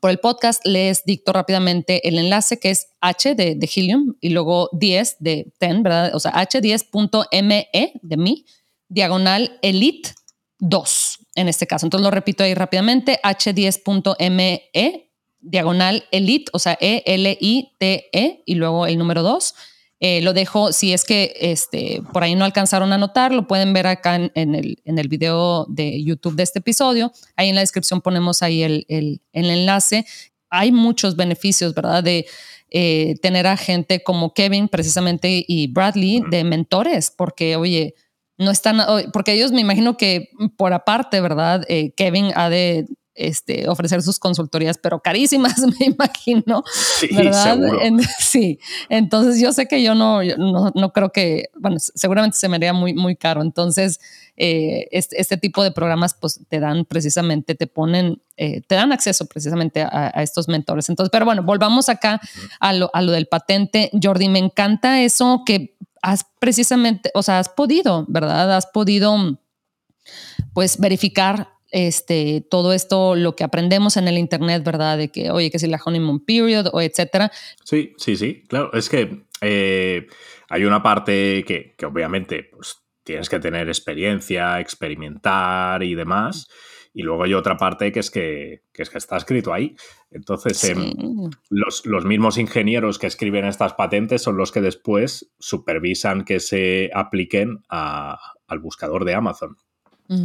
por el podcast, les dicto rápidamente el enlace que es H de, Helium y luego 10 de 10, ¿verdad? O sea, h10.me de mi, diagonal elite 2 en este caso. Entonces lo repito ahí rápidamente, h10.me, diagonal elite, o sea, E-L-I-T-E -E, y luego el número 2 eh, lo dejo, si es que este, por ahí no alcanzaron a notar, lo pueden ver acá en, el, en el video de YouTube de este episodio. Ahí en la descripción ponemos ahí el, el, enlace. Hay muchos beneficios, ¿verdad? De eh, tener a gente como Kevin precisamente y Bradley de mentores, porque, oye, no están, porque ellos me imagino que por aparte, ¿verdad? Eh, Kevin ha de este, ofrecer sus consultorías, pero carísimas, [LAUGHS] me imagino. Sí, Seguro. sí, entonces yo sé que yo no, no, creo que, bueno, seguramente se me haría muy, muy caro. Entonces, eh, este, tipo de programas pues te dan precisamente, te ponen, eh, te dan acceso precisamente a, estos mentores. Entonces, pero bueno, volvamos acá a lo, a lo del patente. Jordi, me encanta eso que has precisamente, o sea, has podido, ¿verdad? Has podido pues verificar este, todo esto, lo que aprendemos en el Internet, ¿verdad? De que, oye, que si la honeymoon period o etcétera. Sí, sí, sí, claro. Es que eh, hay una parte que, obviamente pues, tienes que tener experiencia, experimentar y demás. Y luego hay otra parte que es que, es que está escrito ahí. Entonces, em, los, los, mismos ingenieros que escriben estas patentes son los que después supervisan que se apliquen al buscador de Amazon.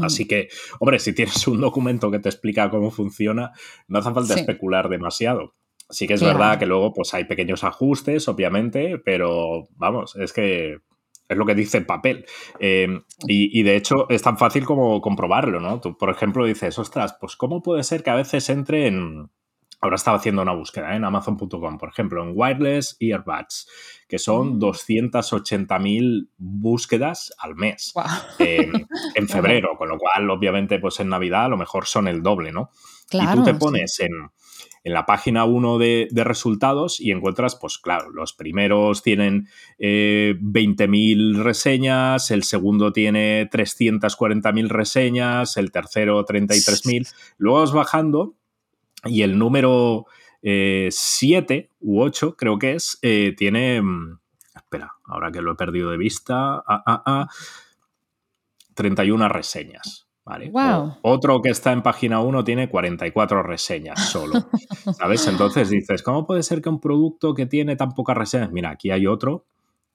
Así que, hombre, si tienes un documento que te explica cómo funciona, no hace falta especular demasiado. Sí que es verdad que luego pues hay pequeños ajustes, obviamente, pero vamos, es que es lo que dice el papel. Em, y, de hecho es tan fácil como comprobarlo, ¿no? Tú, por ejemplo, dices, ostras, pues ¿cómo puede ser que a veces entre en... Ahora estaba haciendo una búsqueda ¿eh? en amazon.com, por ejemplo, en wireless earbuds que son 280.000 mm. búsquedas al mes en [LAUGHS] febrero, con lo cual obviamente pues en Navidad a lo mejor son el doble, ¿no? y tú te pones en, la página 1 de, resultados y encuentras, pues claro, los primeros tienen 20.000 eh, reseñas, el segundo tiene 340.000 reseñas, el tercero 33.000. Luego vas bajando y el número 7 eh, u 8, creo que es, eh, tiene. Mm, espera, ahora que lo he perdido de vista. 31 ah, ah, ah, reseñas. Vale. otro que está en página 1 tiene 44 reseñas solo. [LAUGHS] ¿Sabes? Entonces dices, ¿cómo puede ser que un producto que tiene tan pocas reseñas? Mira, aquí hay otro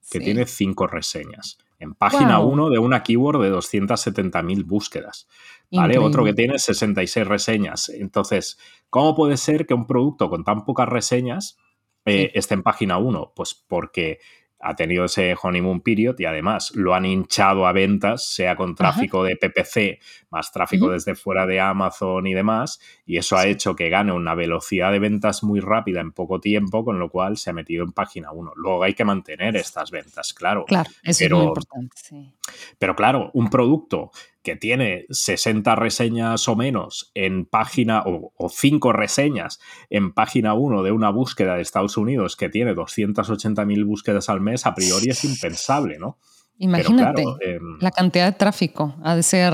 que tiene 5 reseñas. En página 1 de una keyword de 270.000 búsquedas. ¿Vale? Otro que tiene 66 reseñas. Entonces, ¿cómo puede ser que un producto con tan pocas reseñas eh, esté en página 1? Pues porque ha tenido ese honeymoon period y además lo han hinchado a ventas, sea con tráfico de PPC, más tráfico desde fuera de Amazon y demás, y eso ha hecho que gane una velocidad de ventas muy rápida en poco tiempo, con lo cual se ha metido en página 1. Luego hay que mantener estas ventas, claro. Claro, eso es muy importante. Sí. Pero claro, un producto que tiene 60 reseñas o menos en página, o, 5 reseñas en página 1 de una búsqueda de Estados Unidos que tiene 280.000 búsquedas al mes, a priori es impensable, ¿no? Imagínate, em, la cantidad de tráfico ha de ser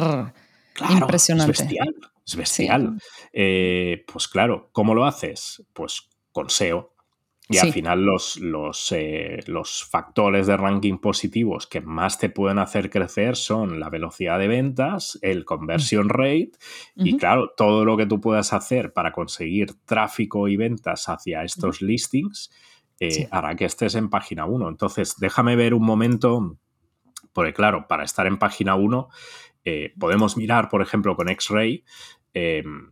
impresionante. Es bestial, es bestial. Eh, pues claro, ¿cómo lo haces? Pues con SEO, y al final los, los, eh, los, factores de ranking positivos que más te pueden hacer crecer son la velocidad de ventas, el conversion rate y claro, todo lo que tú puedas hacer para conseguir tráfico y ventas hacia estos listings eh, hará que estés en página 1. Entonces, déjame ver un momento, porque claro, para estar en página 1 eh, podemos mirar, por ejemplo, con X-Ray em,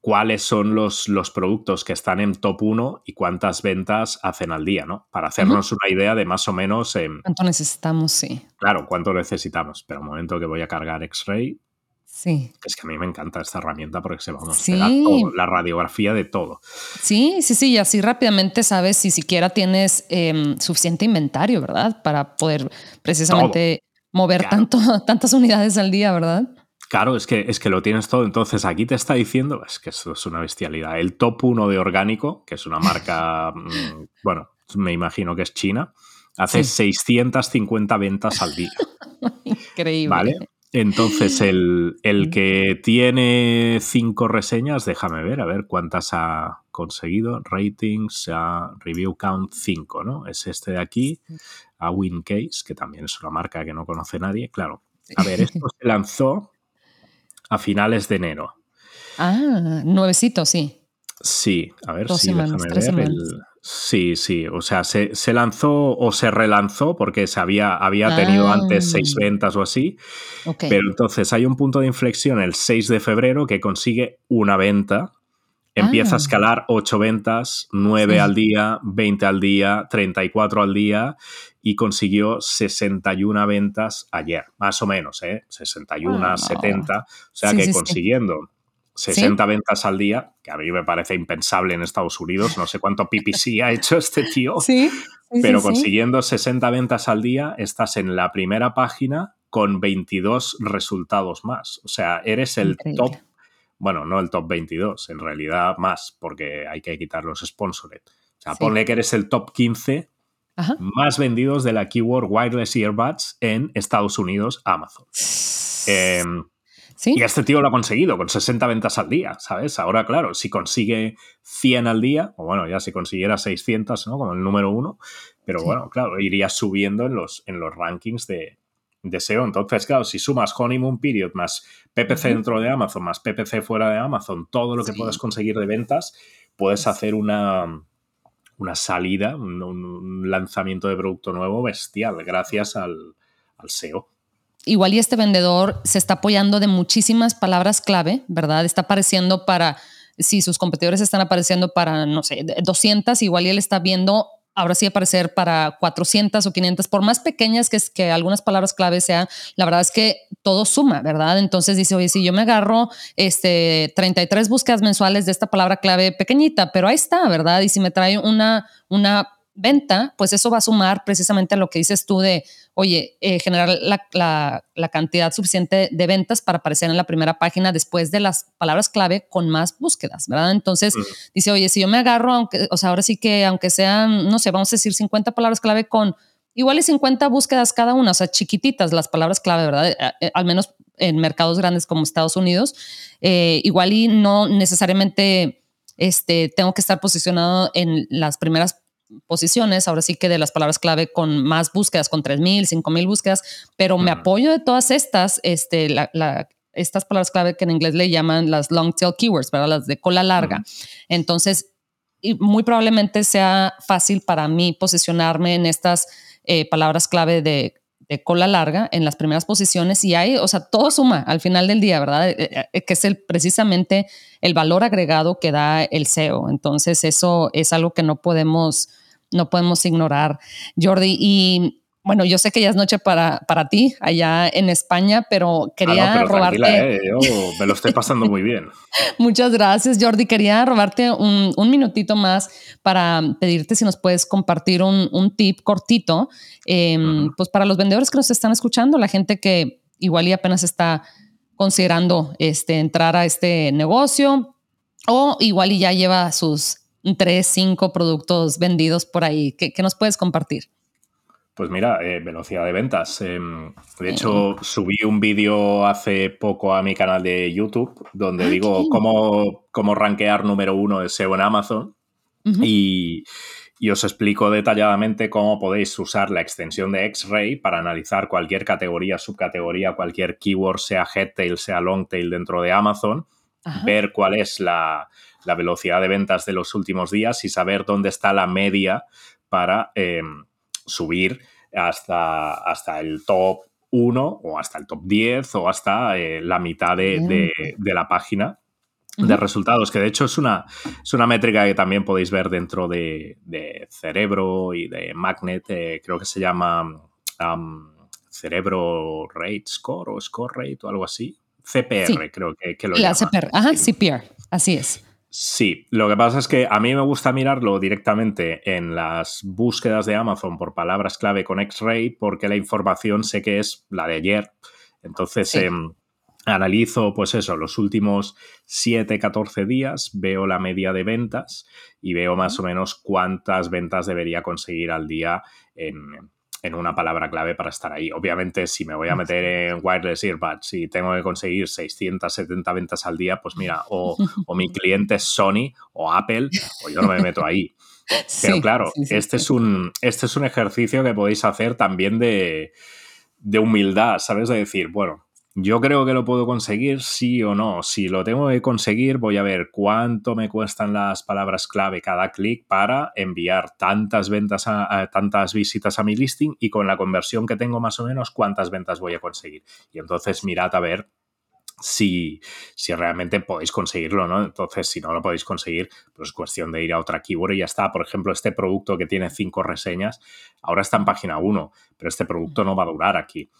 cuáles son los, los, productos que están en top 1 y cuántas ventas hacen al día, ¿no? Para hacernos una idea de más o menos... ¿Cuánto necesitamos? Sí. Claro, cuánto necesitamos. Pero un momento que voy a cargar X-Ray. Sí. Es que a mí me encanta esta herramienta porque se va a mostrar todo, la radiografía de todo. Sí, sí, sí, y así rápidamente sabes si siquiera tienes em, suficiente inventario, ¿verdad? Para poder precisamente mover tanto, [LAUGHS] tantas unidades al día, ¿verdad? Claro, es que, es que lo tienes todo. Entonces, aquí te está diciendo, es que esto es una bestialidad. El top 1 de orgánico, que es una marca, [LAUGHS] mm, bueno, me imagino que es China, hace 650 ventas al día. Increíble. ¿Vale? Entonces, el, el, que tiene cinco reseñas, déjame ver, a ver cuántas ha conseguido. Ratings, a review count 5, ¿no? Es este de aquí, a Wincase, que también es una marca que no conoce nadie. Claro. A ver, [LAUGHS] esto se lanzó a finales de enero. Ah, nuevecito, sí. Sí, a ver, sí, déjame ver. Sí, sí, o sea, se, lanzó o se relanzó porque se había, había tenido ah. antes seis ventas o así. Pero entonces hay un punto de inflexión el 6 de febrero que consigue una venta. Empieza a ah. escalar 8 ventas, 9 al día, 20 al día, 34 al día y consiguió 61 ventas ayer, más o menos, ¿eh? 61, 70. O sea que consiguiendo 60 ventas al día, que a mí me parece impensable en Estados Unidos, no sé cuánto PPC ha hecho este tío, sí, pero consiguiendo 60 ventas al día estás en la primera página con 22 resultados más. O sea, eres el top, bueno, no el top 22, en realidad más, porque hay que quitar los sponsored. O sea, ponle que eres el top 15 más vendidos de la keyword wireless earbuds en Estados Unidos, Amazon. Em, y este tío lo ha conseguido con 60 ventas al día, ¿sabes? Ahora, claro, si consigue 100 al día, o bueno, ya si consiguiera 600, ¿no? Como el número uno, pero bueno, claro, iría subiendo en los, en los rankings de, SEO. Entonces, claro, si sumas Honeymoon Period más PPC dentro de Amazon, más PPC fuera de Amazon, todo lo que puedes conseguir de ventas, puedes hacer una, una salida, un, lanzamiento de producto nuevo bestial gracias al, al SEO igual y este vendedor se está apoyando de muchísimas palabras clave, ¿verdad? Está apareciendo para, si sus competidores están apareciendo para, no sé, 200, igual y él está viendo ahora sí aparecer para 400 o 500, por más pequeñas que, que algunas palabras clave sean, la verdad es que todo suma, ¿verdad? Entonces dice, oye, si yo me agarro este, 33 búsquedas mensuales de esta palabra clave pequeñita, pero ahí está, ¿verdad? Y si me trae una, una venta, pues eso va a sumar precisamente a lo que dices tú de, oye, eh, generar la, cantidad suficiente de ventas para aparecer en la primera página después de las palabras clave con más búsquedas, ¿verdad? Entonces, dice, oye, si yo me agarro, aunque, o sea, ahora sí que aunque sean, no sé, vamos a decir 50 palabras clave con igual y 50 búsquedas cada una, o sea, chiquititas las palabras clave, ¿verdad? Eh, eh, al menos en mercados grandes como Estados Unidos, igual y no necesariamente este, tengo que estar posicionado en las primeras posiciones, ahora sí que de las palabras clave con más búsquedas, con 3.000, 5.000 búsquedas, pero me apoyo de todas estas, este, estas palabras clave que en inglés le llaman las long tail keywords, ¿verdad? Las de cola larga. Entonces, muy probablemente sea fácil para mí posicionarme en estas eh, palabras clave de, cola larga en las primeras posiciones y hay, o sea, todo suma al final del día, ¿verdad? Eh, eh, que es el, precisamente el valor agregado que da el SEO. Entonces, eso es algo que no podemos no podemos ignorar, Jordi. Y bueno, yo sé que ya es noche para, para ti allá en España, pero quería ah, robarte. Eh, me lo estoy pasando muy bien. [LAUGHS] Muchas gracias, Jordi. Quería robarte un, minutito más para pedirte si nos puedes compartir un, tip cortito, em, pues para los vendedores que nos están escuchando, la gente que igual y apenas está considerando este, entrar a este negocio o igual y ya lleva sus tres, cinco productos vendidos por ahí. ¿Qué, nos puedes compartir? Pues mira, eh, velocidad de ventas. Em, de hecho, subí un vídeo hace poco a mi canal de YouTube donde ah, digo cómo, cómo rankear número uno de SEO en Amazon. y, y, os explico detalladamente cómo podéis usar la extensión de X-Ray para analizar cualquier categoría, subcategoría, cualquier keyword, sea headtail, sea longtail dentro de Amazon, ver cuál es la, la velocidad de ventas de los últimos días y saber dónde está la media para em, subir hasta, hasta el top 1 o hasta el top 10 o hasta eh, la mitad de, la página de resultados, que de hecho es una, es una métrica que también podéis ver dentro de, Cerebro y de Magnet, eh, creo que se llama Cerebro Rate Score o Score Rate o algo así. CPR, creo que, que lo La CPR, ajá, CPR, así es. Sí, lo que pasa es que a mí me gusta mirarlo directamente en las búsquedas de Amazon por palabras clave con X-Ray porque la información sé que es la de ayer. Entonces em, analizo, pues eso, los últimos 7, 14 días, veo la media de ventas y veo más o menos cuántas ventas debería conseguir al día en, en una palabra clave para estar ahí. Obviamente, si me voy a meter en wireless earbuds y tengo que conseguir 670 ventas al día, pues mira, [LAUGHS] o, mi cliente es Sony o Apple, o yo no me meto ahí. Pero claro, este, Es un, este es un ejercicio que podéis hacer también de, de humildad, ¿sabes? De decir, bueno, yo creo que lo puedo conseguir, sí o no. Si lo tengo que conseguir, voy a ver cuánto me cuestan las palabras clave cada clic para enviar tantas ventas, a, tantas visitas a mi listing y con la conversión que tengo más o menos, cuántas ventas voy a conseguir. Y entonces mirad a ver si, si, realmente podéis conseguirlo, ¿no? Entonces, si no lo podéis conseguir, pues es cuestión de ir a otra keyword y ya está. Por ejemplo, este producto que tiene cinco reseñas, ahora está en página 1, pero este producto no va a durar aquí.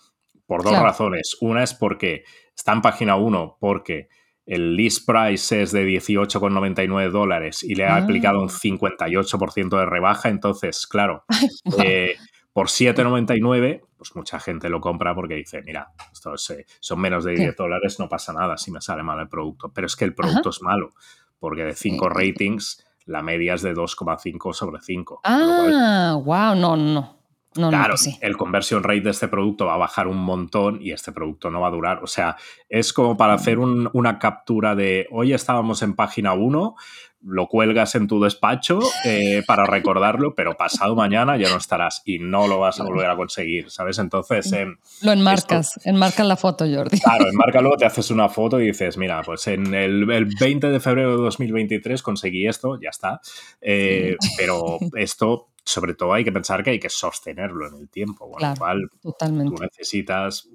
Por dos razones. Una es porque está en página 1 porque el list price es de 18,99 dólares y le ha aplicado un 58% ah. de rebaja, entonces, claro, [LAUGHS] eh, por 7,99, pues mucha gente lo compra porque dice, mira, estos eh, son menos de 10 dólares, no pasa nada si me sale mal el producto. Pero es que el producto es malo, porque de 5 ratings, la media es de 2,5 sobre 5. Ah, wow, no, no. No, claro, pues el conversion rate de este producto va a bajar un montón y este producto no va a durar. O sea, es como para hacer una captura de hoy estábamos en página 1, lo cuelgas en tu despacho eh, para recordarlo, pero pasado mañana ya no estarás y no lo vas a volver a conseguir, ¿sabes? Entonces... Eh, lo enmarcas, enmarcas la foto, Jordi. Claro, enmárcalo, te [LAUGHS] haces una foto y dices, mira, pues en el, 20 de febrero de 2023 conseguí esto, ya está. Eh, [LAUGHS] pero esto sobre todo hay que pensar que hay que sostenerlo en el tiempo, con lo cual totalmente. tú necesitas,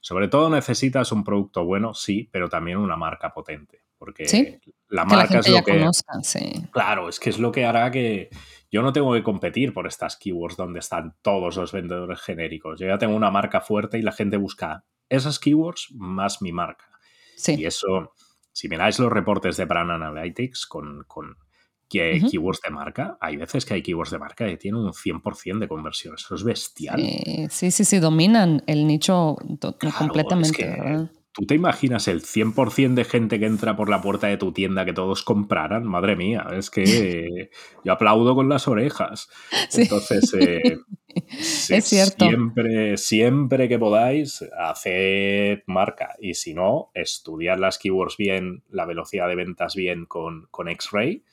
sobre todo necesitas un producto bueno, sí, pero también una marca potente, porque la marca es lo que... Claro, es que es lo que hará que yo no tengo que competir por estas keywords donde están todos los vendedores genéricos. Yo ya tengo una marca fuerte y la gente busca esas keywords más mi marca. Y eso, si miráis los reportes de Brand Analytics con, con que keywords de marca, hay veces que hay keywords de marca que tienen un 100% de conversión. Eso es bestial. Sí, sí, sí, dominan el nicho completamente. ¿Tú te imaginas el 100% de gente que entra por la puerta de tu tienda que todos compraran? Madre mía, es que yo aplaudo con las orejas. [LAUGHS] Entonces, eh, [LAUGHS] es cierto. Siempre, siempre que podáis, haced marca. Y si no, estudiad las keywords bien, la velocidad de ventas bien con, con X-Ray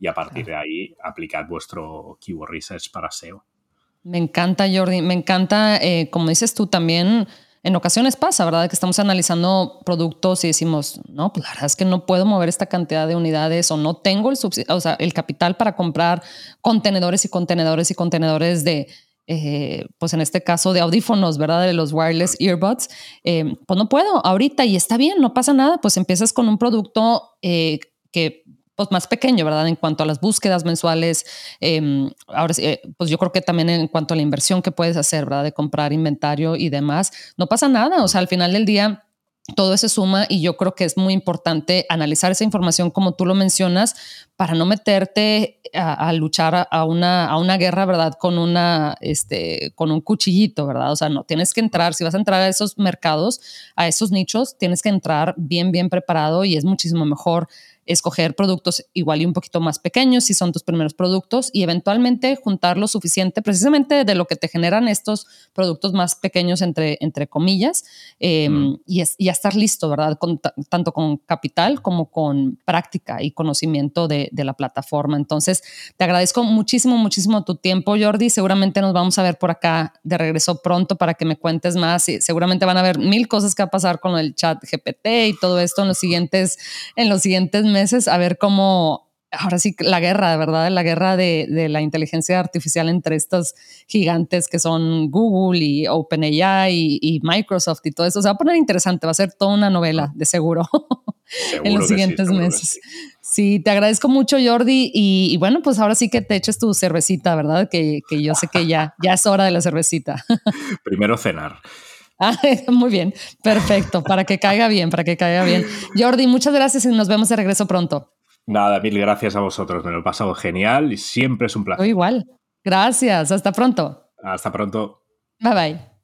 y a partir de ahí aplicad vuestro keyword research para SEO. Me encanta, Jordi. Me encanta, eh, como dices tú también, en ocasiones pasa, ¿verdad? Que estamos analizando productos y decimos, no, pues la verdad es que no puedo mover esta cantidad de unidades o no tengo el, o sea, el capital para comprar contenedores y contenedores y contenedores de, eh, pues en este caso de audífonos, ¿verdad? De los wireless earbuds, eh, pues no puedo ahorita y está bien, no pasa nada, pues empiezas con un producto que pues, más pequeño, ¿verdad? En cuanto a las búsquedas mensuales, em, ahora eh, pues yo creo que también en cuanto a la inversión que puedes hacer, ¿verdad? De comprar inventario y demás, no pasa nada, o sea, al final del día todo eso suma y yo creo que es muy importante analizar esa información como tú lo mencionas para no meterte a, luchar a una, a una guerra, ¿verdad? Con, una, este, con un cuchillito, ¿verdad? O sea, no, tienes que entrar, si vas a entrar a esos mercados, a esos nichos, tienes que entrar bien, bien preparado y es muchísimo mejor escoger productos igual y un poquito más pequeños si son tus primeros productos y eventualmente juntar lo suficiente precisamente de lo que te generan estos productos más pequeños entre, entre comillas em, y, es, y estar listo, ¿verdad? tanto con capital como con práctica y conocimiento de, de, la plataforma. Entonces, te agradezco muchísimo, muchísimo tu tiempo, Jordi. Seguramente nos vamos a ver por acá de regreso pronto para que me cuentes más y seguramente van a haber mil cosas que va a pasar con el chat GPT y todo esto en los siguientes, en los siguientes meses a ver cómo, ahora sí, la guerra, ¿verdad? La guerra de, de, la inteligencia artificial entre estos gigantes que son Google y OpenAI y, y, Microsoft y todo eso. Se va a poner interesante, va a ser toda una novela, de seguro, [LAUGHS] en los siguientes meses. Sí. te agradezco mucho, Jordi. Y, bueno, pues ahora sí que te eches tu cervecita, ¿verdad? Que, que yo sé que ya, ya es hora de la cervecita. [LAUGHS] Primero cenar. Ah, [LAUGHS] muy bien, perfecto, para que caiga bien, para que caiga bien. Jordi, muchas gracias y nos vemos de regreso pronto. Nada, mil gracias a vosotros, me lo he pasado genial y siempre es un placer. igual, gracias, hasta pronto. Hasta pronto. Bye bye.